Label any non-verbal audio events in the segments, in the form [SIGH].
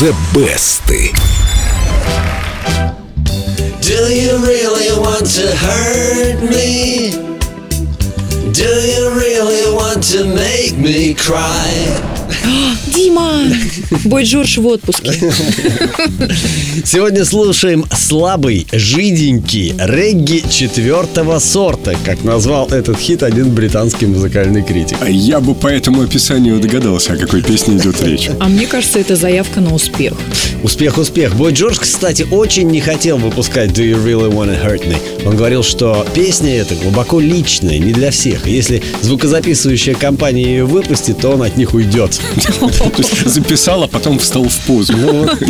The Best. Do you really want to hurt me? Do you really want to make me cry? [GASPS] Дима! Бой Джордж в отпуске. Сегодня слушаем слабый, жиденький регги четвертого сорта, как назвал этот хит один британский музыкальный критик. А Я бы по этому описанию догадался, о какой песне идет речь. А мне кажется, это заявка на успех. Успех, успех. Бой Джордж, кстати, очень не хотел выпускать Do You Really Wanna Hurt Me. Он говорил, что песня эта глубоко личная, не для всех. Если звукозаписывающая компания ее выпустит, то он от них уйдет. То записал, а потом встал в позу.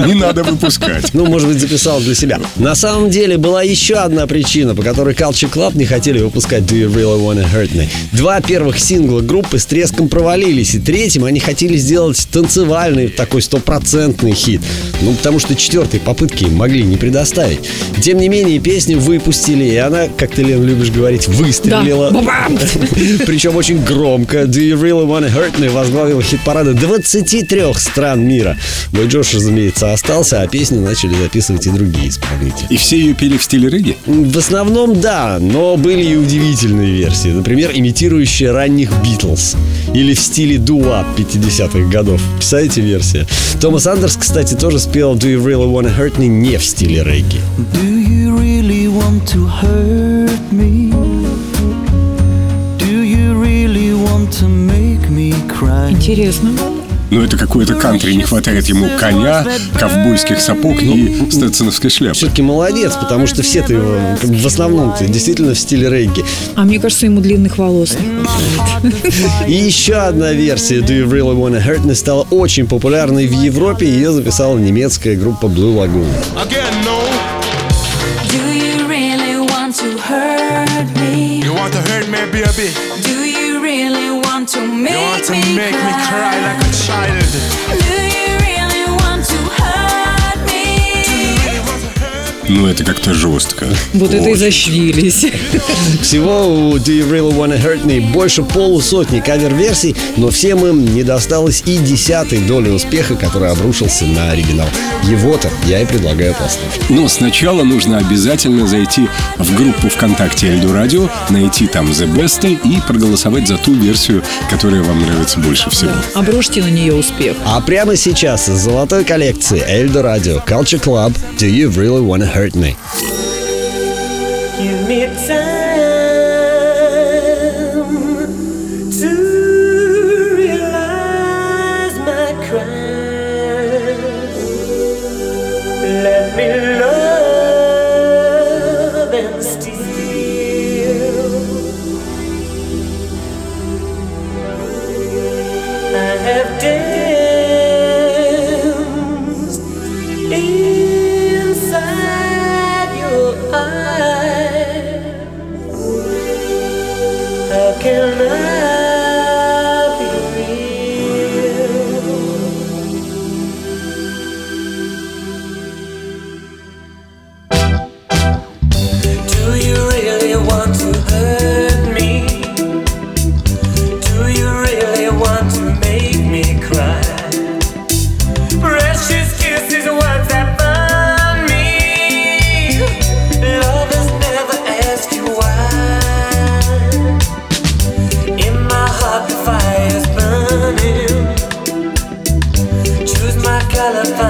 Не надо выпускать. Ну, может быть, записал для себя. На самом деле была еще одна причина, по которой Culture Club не хотели выпускать Do You Really Wanna Hurt Me. Два первых сингла группы с треском провалились, и третьим они хотели сделать танцевальный, такой стопроцентный хит. Ну, потому что четвертой попытки им могли не предоставить. Тем не менее, песню выпустили, и она, как ты, Лен, любишь говорить, выстрелила. Да. [LAUGHS] Причем очень громко. Do You Really Wanna Hurt Me возглавил хит-парады 23 стран мира. Бой Джош, разумеется, остался, а песню начали записывать и другие исполнители. И все ее пели в стиле регги? В основном да, но были и удивительные версии. Например, имитирующие ранних Битлз. Или в стиле дуа 50-х годов. Представляете версия? Томас Андерс, кстати, тоже спел Do You Really Wanna Hurt Me не в стиле регги. Do you really want to hurt me? Do you really want to make me cry? Интересно. Ну, это какое-то кантри. Не хватает ему коня, ковбойских сапог и стетсоновской шляпы. Все-таки молодец, потому что все-то его как бы в основном-то действительно в стиле регги. А мне кажется, ему длинных волос. И еще одна версия Do You Really Wanna Hurt Me стала очень популярной в Европе. Ее записала немецкая группа Blue Lagoon. Do you really want to hurt me? You want to hurt me, baby? Do really want to make, You want to me, make me cry cry? like a child? Ну, это как-то жестко. [LAUGHS] Вот это и Очень. защвились. [LAUGHS] Всего у Do You Really Wanna Hurt Me больше полусотни кавер-версий, но всем им не досталось и десятой доли успеха, который обрушился на оригинал. Его-то я и предлагаю послушать. Но сначала нужно обязательно зайти в группу ВКонтакте Эльду Радио, найти там The Best и проголосовать за ту версию, которая вам нравится больше всего. Обрушьте на нее успех. А прямо сейчас из золотой коллекции Эльдо Радио Culture Club Do You Really Wanna Hurt Me? Give me time to realize my crime. Let me love and steal. I have danced inside eyes. How can I telephone.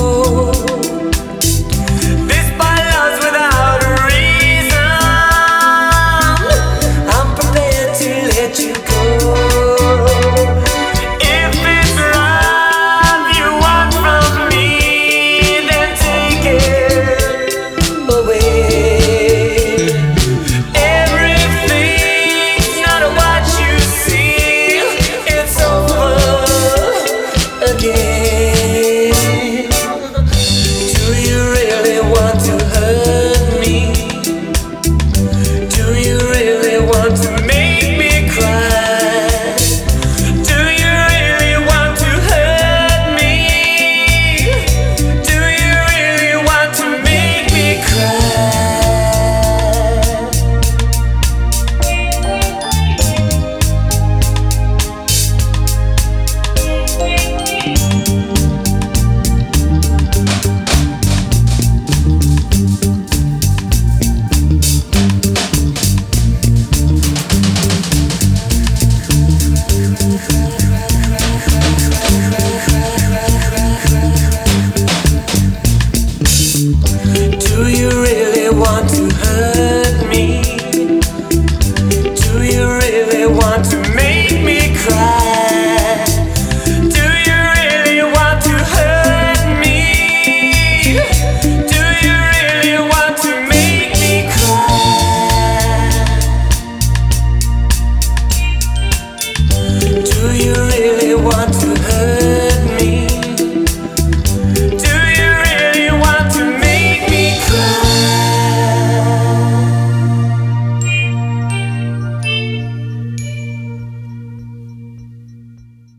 Do you really want to?